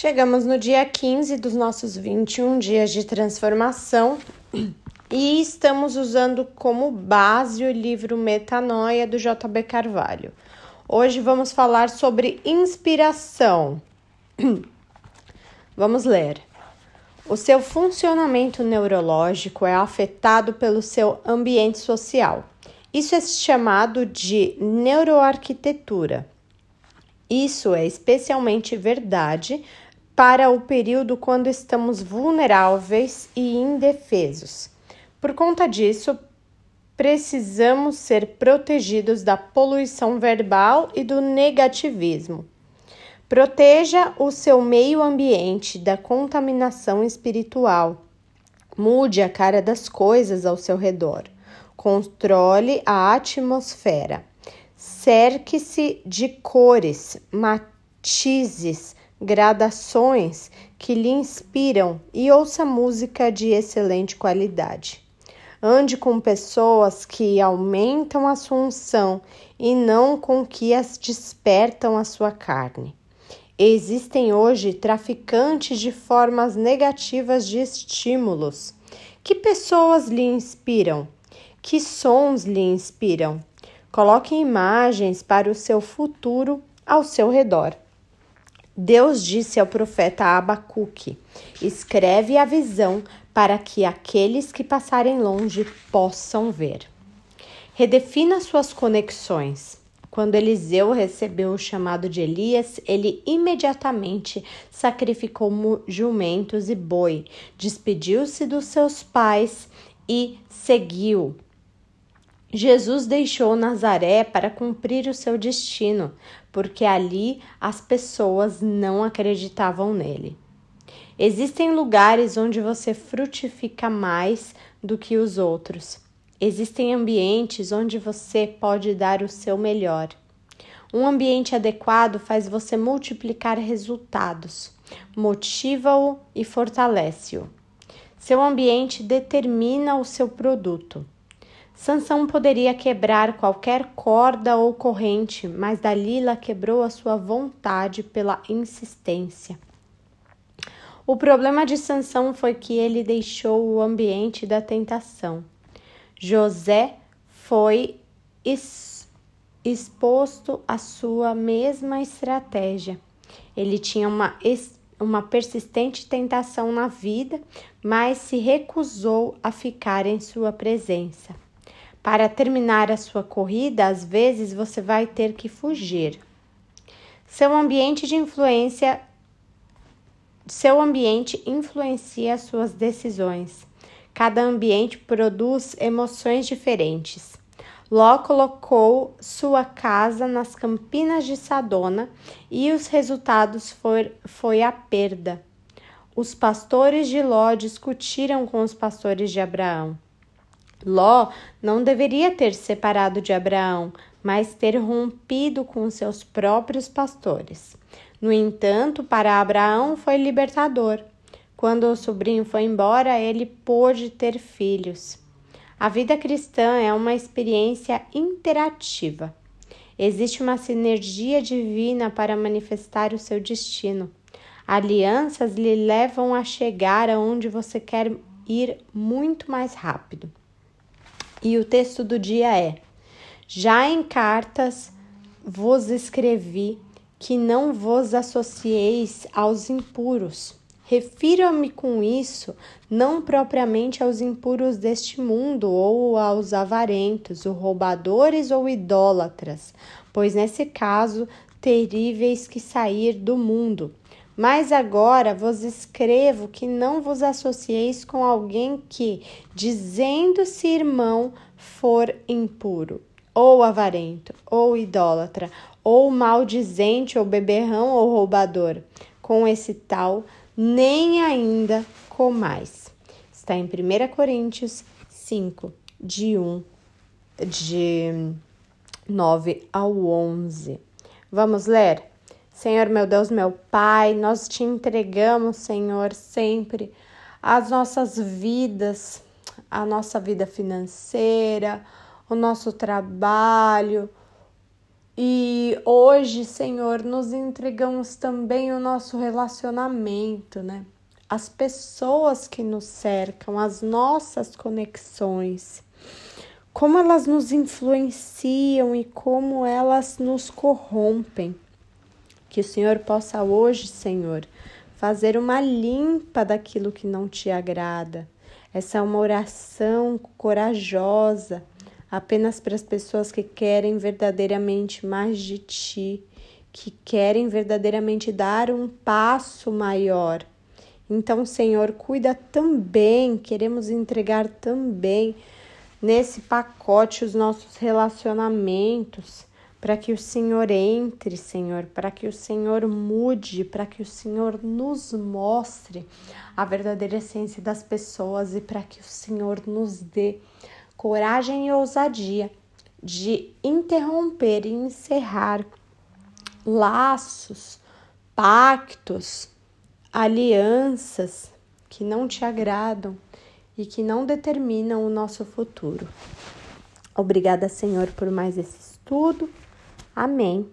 Chegamos no dia 15 dos nossos 21 dias de transformação e estamos usando como base o livro Metanoia do JB Carvalho. Hoje vamos falar sobre inspiração. Vamos ler. O seu funcionamento neurológico é afetado pelo seu ambiente social. Isso é chamado de neuroarquitetura. Isso é especialmente verdade para o período quando estamos vulneráveis e indefesos. Por conta disso, precisamos ser protegidos da poluição verbal e do negativismo. Proteja o seu meio ambiente da contaminação espiritual. Mude a cara das coisas ao seu redor. Controle a atmosfera. Cerque-se de cores, matizes, gradações que lhe inspiram e ouça música de excelente qualidade. Ande com pessoas que aumentam a sua unção e não com que as despertam a sua carne. Existem hoje traficantes de formas negativas de estímulos. Que pessoas lhe inspiram? Que sons lhe inspiram? Coloque imagens para o seu futuro ao seu redor. Deus disse ao profeta Abacuque: Escreve a visão para que aqueles que passarem longe possam ver. Redefina suas conexões. Quando Eliseu recebeu o chamado de Elias, ele imediatamente sacrificou jumentos e boi, despediu-se dos seus pais e seguiu Jesus deixou Nazaré para cumprir o seu destino, porque ali as pessoas não acreditavam nele. Existem lugares onde você frutifica mais do que os outros. Existem ambientes onde você pode dar o seu melhor. Um ambiente adequado faz você multiplicar resultados, motiva-o e fortalece-o. Seu ambiente determina o seu produto. Sansão poderia quebrar qualquer corda ou corrente, mas Dalila quebrou a sua vontade pela insistência. O problema de Sansão foi que ele deixou o ambiente da tentação. José foi exposto à sua mesma estratégia. Ele tinha uma, uma persistente tentação na vida, mas se recusou a ficar em sua presença. Para terminar a sua corrida, às vezes você vai ter que fugir. Seu ambiente de influência seu ambiente influencia as suas decisões. Cada ambiente produz emoções diferentes. Ló colocou sua casa nas campinas de Sadona e os resultados foi, foi a perda. Os pastores de Ló discutiram com os pastores de Abraão. Ló não deveria ter separado de Abraão, mas ter rompido com seus próprios pastores. No entanto, para Abraão foi libertador. Quando o sobrinho foi embora, ele pôde ter filhos. A vida cristã é uma experiência interativa. Existe uma sinergia divina para manifestar o seu destino. Alianças lhe levam a chegar aonde você quer ir muito mais rápido. E o texto do dia é: Já em cartas vos escrevi que não vos associeis aos impuros. Refiro-me com isso não propriamente aos impuros deste mundo ou aos avarentos, ou roubadores ou idólatras, pois nesse caso teríveis que sair do mundo. Mas agora vos escrevo que não vos associeis com alguém que, dizendo-se irmão, for impuro, ou avarento, ou idólatra, ou maldizente, ou beberrão, ou roubador. Com esse tal, nem ainda comais. Está em 1 Coríntios 5, de 1, de 9 ao 11. Vamos ler? Senhor, meu Deus, meu Pai, nós te entregamos, Senhor, sempre as nossas vidas, a nossa vida financeira, o nosso trabalho, E hoje, Senhor, nos entregamos também o nosso relacionamento, né? As pessoas que nos cercam, as nossas conexões, como elas nos influenciam e como elas nos corrompem. Que o Senhor possa hoje, Senhor, fazer uma limpa daquilo que não te agrada. Essa é uma oração corajosa apenas para as pessoas que querem verdadeiramente mais de ti, que querem verdadeiramente dar um passo maior. Então, Senhor, cuida também, queremos entregar também nesse pacote os nossos relacionamentos, para que o Senhor entre, Senhor, para que o Senhor mude, para que o Senhor nos mostre a verdadeira essência das pessoas e para que o Senhor nos dê coragem e ousadia de interromper e encerrar laços, pactos, alianças que não te agradam e que não determinam o nosso futuro. Obrigada, Senhor, por mais esse estudo. Amém.